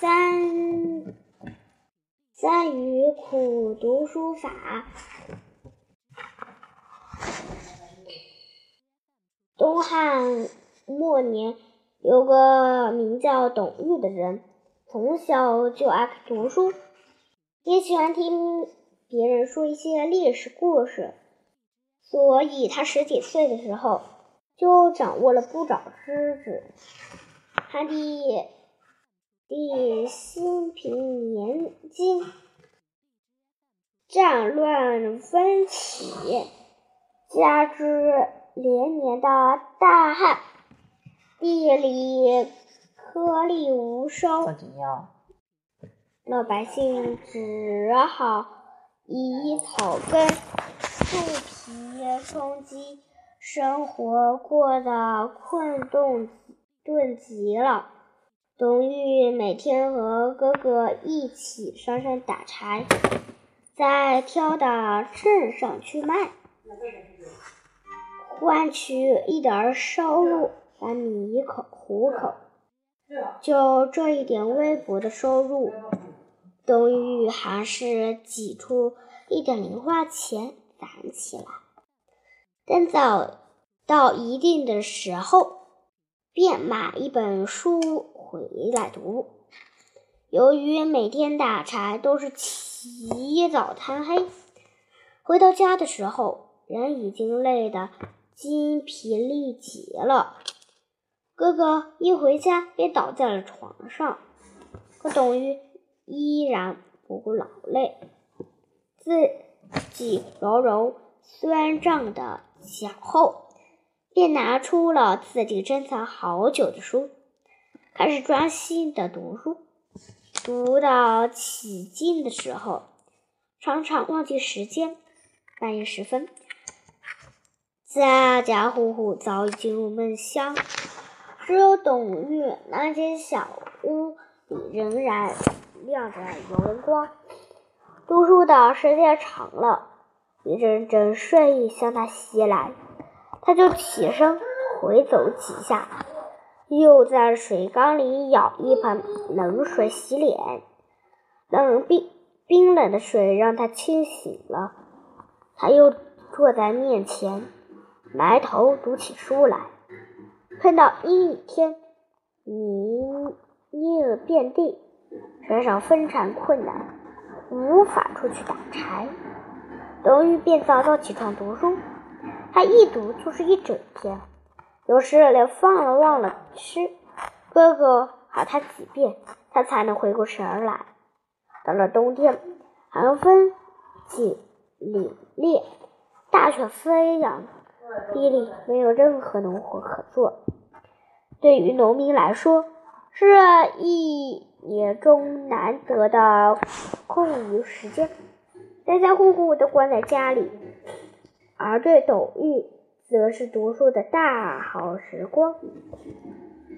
三三余苦读书法。东汉末年，有个名叫董玉的人，从小就爱读书，也喜欢听别人说一些历史故事，所以他十几岁的时候就掌握了不少知识。汉帝帝兴平年间，战乱纷起，加之。连年的大旱，地里颗粒无收，老百姓只好以草根、树皮充饥，生活过得困顿顿极了。董玉每天和哥哥一起上山打柴，再挑到镇上去卖。换取一点收入来米口糊口，就这一点微薄的收入，董玉还是挤出一点零花钱攒起来。等早到一定的时候，便买一本书回来读。由于每天打柴都是起早贪黑，回到家的时候，人已经累得。筋疲力竭了，哥哥一回家便倒在了床上，可董玉依然不顾劳累，自己揉揉酸胀的脚后，便拿出了自己珍藏好久的书，开始专心的读书。读到起劲的时候，常常忘记时间，半夜时分。家家户户早已进入梦乡，只有董玉那间小屋里仍然亮着油光。读书的时间长了，一阵阵睡意向他袭来，他就起身回走几下，又在水缸里舀一盆冷水洗脸。冷冰冰冷的水让他清醒了，他又坐在面前。埋头读起书来，碰到阴雨天，泥泞遍地，身上非常困难，无法出去打柴。董玉便早早起床读书，他一读就是一整天，有时连饭都忘了吃。哥哥喊他几遍，他才能回过神来。到了冬天，寒风紧凛冽，大雪飞扬。地里没有任何农活可做，对于农民来说，是一年中难得的空余时间，家家户户都关在家里，而对董玉则是读书的大好时光。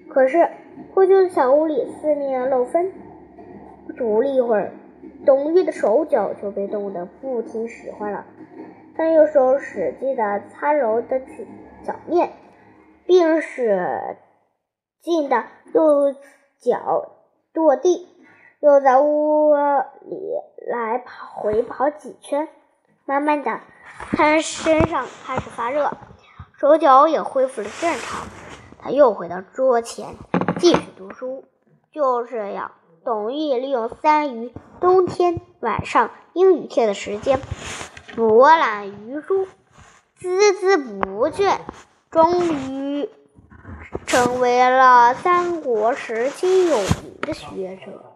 可是破旧的小屋里四面漏风，读了一会儿，董玉的手脚就被冻得不听使唤了。他用手使劲的擦揉的脚面，并使劲的用脚跺地，又在屋里来回跑几圈。慢慢的，他身上开始发热，手脚也恢复了正常。他又回到桌前，继续读书。就这样，董玉利用三余冬天晚上阴雨天的时间。博览于书，孜孜不倦，终于成为了三国时期有名的学者。